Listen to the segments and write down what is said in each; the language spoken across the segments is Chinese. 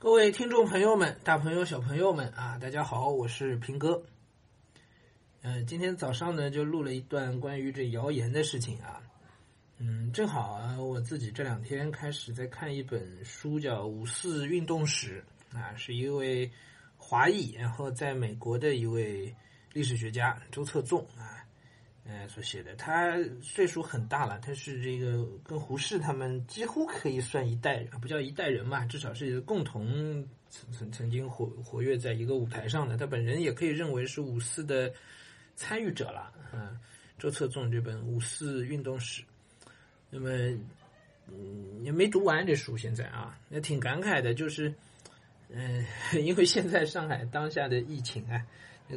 各位听众朋友们、大朋友、小朋友们啊，大家好，我是平哥。嗯，今天早上呢就录了一段关于这谣言的事情啊。嗯，正好啊，我自己这两天开始在看一本书，叫《五四运动史》啊，是一位华裔，然后在美国的一位历史学家周策纵啊。呃，所写的，他岁数很大了，他是这个跟胡适他们几乎可以算一代人，不叫一代人嘛，至少是共同曾曾曾经活活跃在一个舞台上的。他本人也可以认为是五四的参与者了。嗯，周策纵这本《五四运动史》，那么嗯也没读完这书，现在啊，也挺感慨的，就是嗯，因为现在上海当下的疫情啊，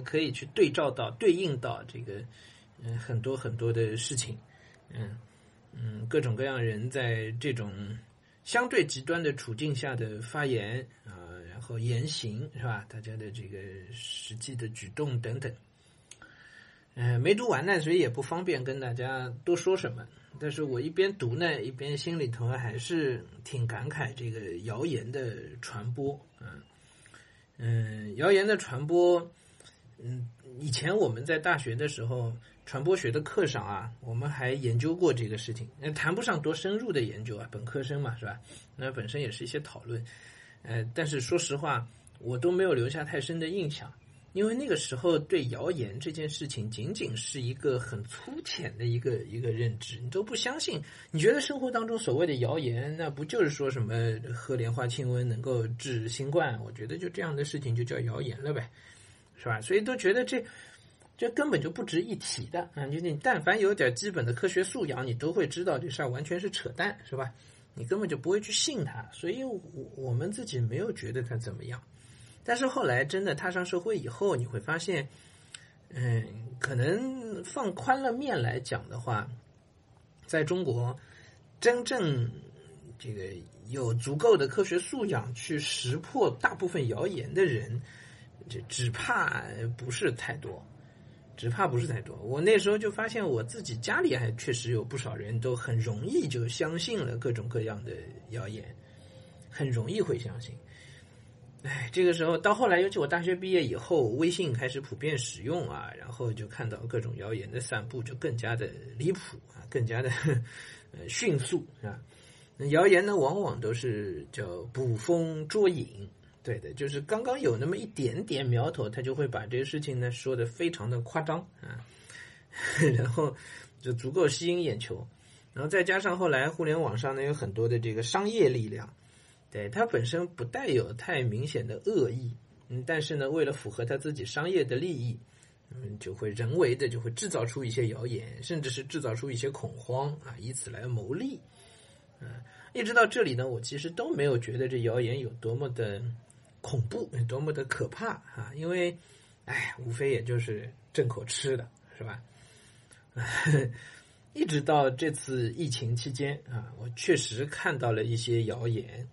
可以去对照到、对应到这个。嗯，很多很多的事情，嗯嗯，各种各样人在这种相对极端的处境下的发言啊，然后言行是吧？大家的这个实际的举动等等，嗯，没读完呢，所以也不方便跟大家多说什么。但是我一边读呢，一边心里头还是挺感慨这个谣言的传播，嗯嗯，谣言的传播，嗯，以前我们在大学的时候。传播学的课上啊，我们还研究过这个事情，那谈不上多深入的研究啊，本科生嘛，是吧？那本身也是一些讨论，呃，但是说实话，我都没有留下太深的印象，因为那个时候对谣言这件事情，仅仅是一个很粗浅的一个一个认知，你都不相信。你觉得生活当中所谓的谣言，那不就是说什么喝莲花清瘟能够治新冠？我觉得就这样的事情就叫谣言了呗，是吧？所以都觉得这。这根本就不值一提的啊！就你但凡有点基本的科学素养，你都会知道这事儿完全是扯淡，是吧？你根本就不会去信他。所以，我我们自己没有觉得他怎么样。但是后来真的踏上社会以后，你会发现，嗯，可能放宽了面来讲的话，在中国，真正这个有足够的科学素养去识破大部分谣言的人，这只怕不是太多。只怕不是太多。我那时候就发现，我自己家里还确实有不少人都很容易就相信了各种各样的谣言，很容易会相信。哎，这个时候到后来，尤其我大学毕业以后，微信开始普遍使用啊，然后就看到各种谣言的散布，就更加的离谱啊，更加的 迅速啊。那谣言呢，往往都是叫捕风捉影。对的，就是刚刚有那么一点点苗头，他就会把这个事情呢说的非常的夸张啊，然后就足够吸引眼球，然后再加上后来互联网上呢有很多的这个商业力量，对它本身不带有太明显的恶意，嗯，但是呢为了符合他自己商业的利益，嗯，就会人为的就会制造出一些谣言，甚至是制造出一些恐慌啊，以此来牟利，嗯，一直到这里呢，我其实都没有觉得这谣言有多么的。恐怖，多么的可怕啊！因为，哎，无非也就是挣口吃的，是吧？一直到这次疫情期间啊，我确实看到了一些谣言，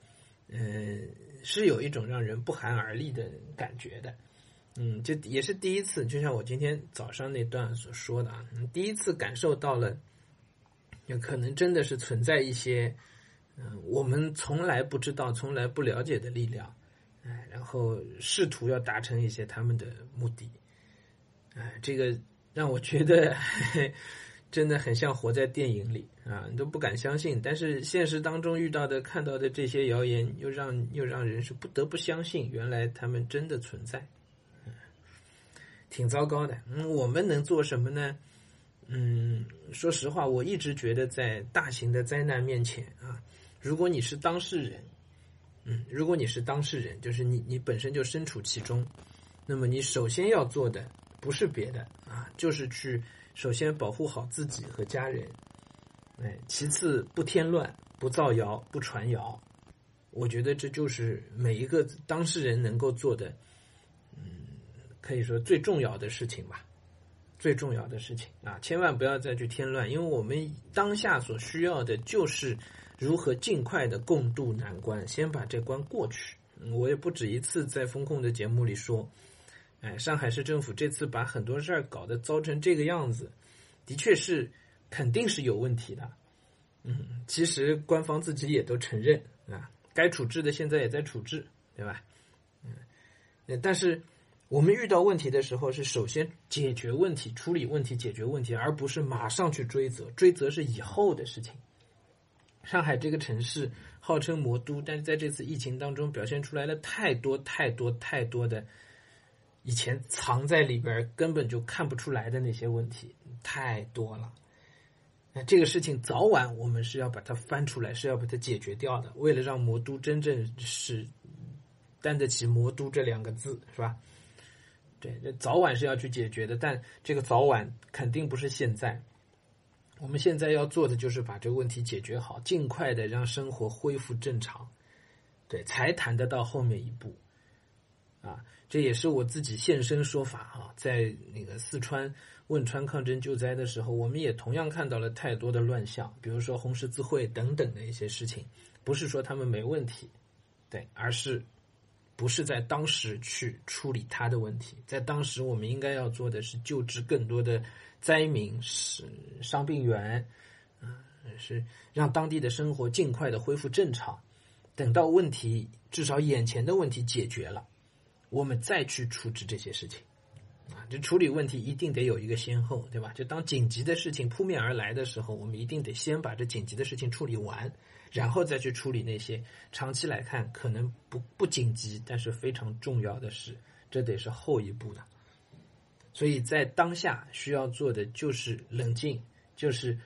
嗯，是有一种让人不寒而栗的感觉的。嗯，就也是第一次，就像我今天早上那段所说的啊，第一次感受到了，有可能真的是存在一些，嗯，我们从来不知道、从来不了解的力量。哎，然后试图要达成一些他们的目的，哎，这个让我觉得 真的很像活在电影里啊，你都不敢相信。但是现实当中遇到的、看到的这些谣言，又让又让人是不得不相信，原来他们真的存在，挺糟糕的。嗯，我们能做什么呢？嗯，说实话，我一直觉得在大型的灾难面前啊，如果你是当事人。嗯，如果你是当事人，就是你你本身就身处其中，那么你首先要做的不是别的啊，就是去首先保护好自己和家人，哎，其次不添乱、不造谣、不传谣，我觉得这就是每一个当事人能够做的，嗯，可以说最重要的事情吧，最重要的事情啊，千万不要再去添乱，因为我们当下所需要的就是。如何尽快的共度难关，先把这关过去。我也不止一次在风控的节目里说，哎，上海市政府这次把很多事儿搞得糟成这个样子，的确是肯定是有问题的。嗯，其实官方自己也都承认啊，该处置的现在也在处置，对吧？嗯，但是我们遇到问题的时候，是首先解决问题、处理问题、解决问题，而不是马上去追责。追责是以后的事情。上海这个城市号称魔都，但是在这次疫情当中，表现出来了太多太多太多的以前藏在里边根本就看不出来的那些问题，太多了。那这个事情早晚我们是要把它翻出来，是要把它解决掉的。为了让魔都真正是担得起“魔都”这两个字，是吧？对，这早晚是要去解决的，但这个早晚肯定不是现在。我们现在要做的就是把这个问题解决好，尽快的让生活恢复正常，对，才谈得到后面一步。啊，这也是我自己现身说法哈，在那个四川汶川抗震救灾的时候，我们也同样看到了太多的乱象，比如说红十字会等等的一些事情，不是说他们没问题，对，而是不是在当时去处理他的问题，在当时我们应该要做的是救治更多的。灾民是伤病员，嗯，是让当地的生活尽快的恢复正常。等到问题至少眼前的问题解决了，我们再去处置这些事情。啊，就处理问题一定得有一个先后，对吧？就当紧急的事情扑面而来的时候，我们一定得先把这紧急的事情处理完，然后再去处理那些长期来看可能不不紧急但是非常重要的事，这得是后一步的。所以在当下需要做的就是冷静，就是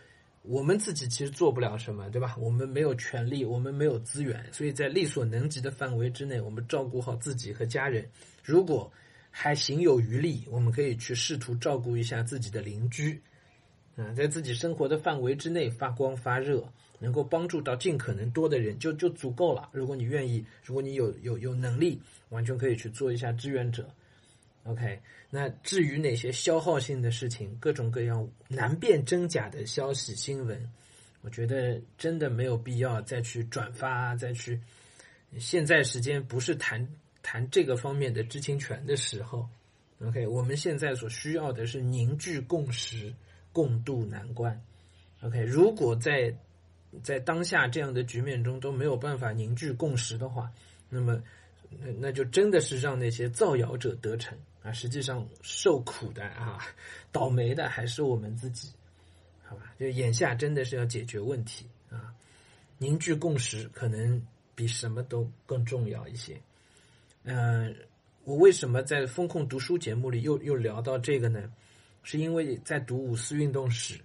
我们自己其实做不了什么，对吧？我们没有权利，我们没有资源，所以在力所能及的范围之内，我们照顾好自己和家人。如果还行有余力，我们可以去试图照顾一下自己的邻居，啊，在自己生活的范围之内发光发热，能够帮助到尽可能多的人，就就足够了。如果你愿意，如果你有有有能力，完全可以去做一下志愿者。OK，那至于哪些消耗性的事情，各种各样难辨真假的消息新闻，我觉得真的没有必要再去转发，再去。现在时间不是谈谈这个方面的知情权的时候。OK，我们现在所需要的是凝聚共识，共度难关。OK，如果在在当下这样的局面中都没有办法凝聚共识的话，那么那那就真的是让那些造谣者得逞。啊，实际上受苦的啊，倒霉的还是我们自己，好吧？就眼下真的是要解决问题啊，凝聚共识可能比什么都更重要一些。嗯，我为什么在风控读书节目里又又聊到这个呢？是因为在读五四运动史，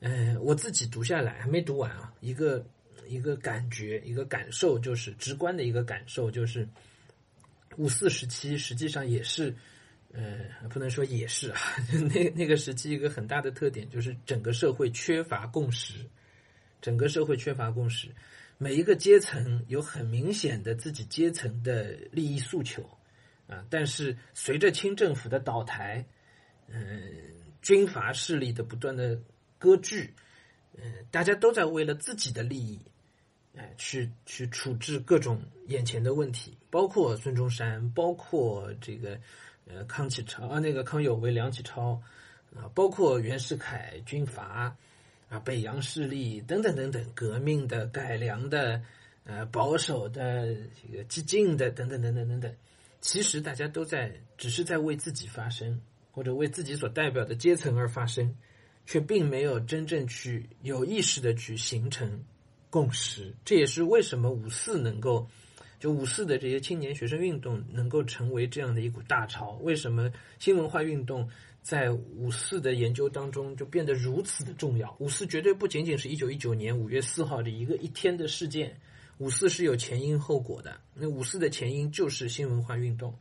嗯，我自己读下来还没读完啊，一个一个感觉，一个感受，就是直观的一个感受，就是五四时期实际上也是。呃，不能说也是啊，那那个时期一个很大的特点就是整个社会缺乏共识，整个社会缺乏共识，每一个阶层有很明显的自己阶层的利益诉求啊，但是随着清政府的倒台，嗯，军阀势力的不断的割据，嗯，大家都在为了自己的利益，哎，去去处置各种眼前的问题，包括孙中山，包括这个。呃，康启超啊，那个康有为、梁启超啊，包括袁世凯军阀啊，北洋势力等等等等，革命的、改良的、呃，保守的、这个激进的等等等等等等，其实大家都在只是在为自己发声，或者为自己所代表的阶层而发声，却并没有真正去有意识的去形成共识。这也是为什么五四能够。就五四的这些青年学生运动能够成为这样的一股大潮，为什么新文化运动在五四的研究当中就变得如此的重要？五四绝对不仅仅是一九一九年五月四号的一个一天的事件，五四是有前因后果的。那五四的前因就是新文化运动。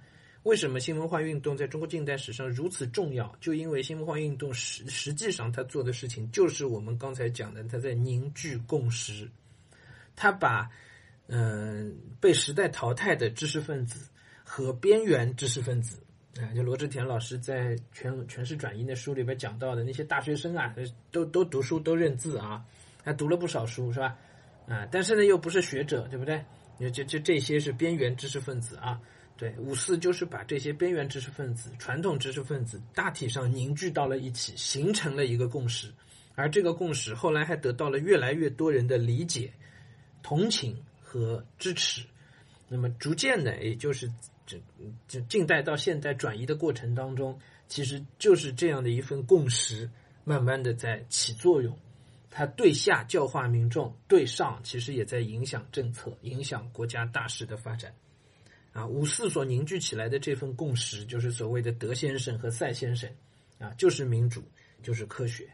为什么新文化运动在中国近代史上如此重要？就因为新文化运动实实际上他做的事情就是我们刚才讲的，他在凝聚共识，他把。嗯，被时代淘汰的知识分子和边缘知识分子啊，就罗志田老师在《全诠释转移》的书里边讲到的那些大学生啊，都都读书都认字啊，还读了不少书是吧？啊，但是呢又不是学者，对不对？你这这这些是边缘知识分子啊。对，五四就是把这些边缘知识分子、传统知识分子大体上凝聚到了一起，形成了一个共识，而这个共识后来还得到了越来越多人的理解、同情。和支持，那么逐渐的，也就是这这近代到现代转移的过程当中，其实就是这样的一份共识，慢慢的在起作用。它对下教化民众，对上其实也在影响政策，影响国家大事的发展。啊，五四所凝聚起来的这份共识，就是所谓的德先生和赛先生，啊，就是民主，就是科学。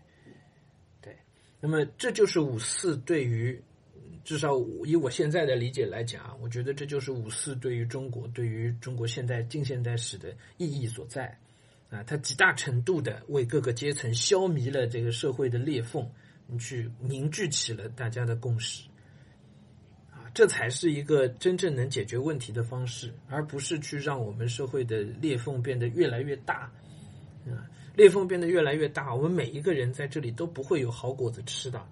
对，那么这就是五四对于。至少以我现在的理解来讲，我觉得这就是五四对于中国、对于中国现代近现代史的意义所在。啊，它极大程度的为各个阶层消弭了这个社会的裂缝，去凝聚起了大家的共识。啊，这才是一个真正能解决问题的方式，而不是去让我们社会的裂缝变得越来越大。啊，裂缝变得越来越大，我们每一个人在这里都不会有好果子吃的。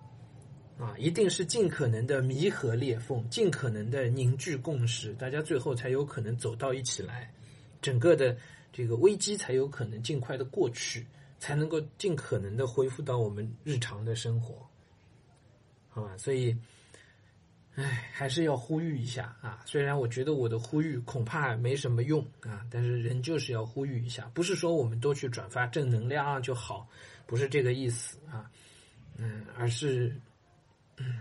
啊，一定是尽可能的弥合裂缝，尽可能的凝聚共识，大家最后才有可能走到一起来，整个的这个危机才有可能尽快的过去，才能够尽可能的恢复到我们日常的生活，好吧？所以，哎，还是要呼吁一下啊！虽然我觉得我的呼吁恐怕没什么用啊，但是人就是要呼吁一下，不是说我们都去转发正能量就好，不是这个意思啊，嗯，而是。嗯，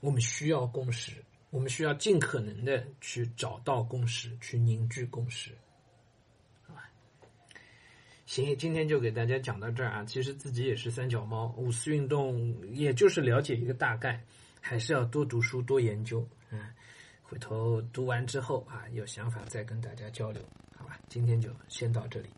我们需要共识，我们需要尽可能的去找到共识，去凝聚共识，啊，行，今天就给大家讲到这儿啊。其实自己也是三脚猫，五四运动也就是了解一个大概，还是要多读书多研究。嗯，回头读完之后啊，有想法再跟大家交流，好吧？今天就先到这里。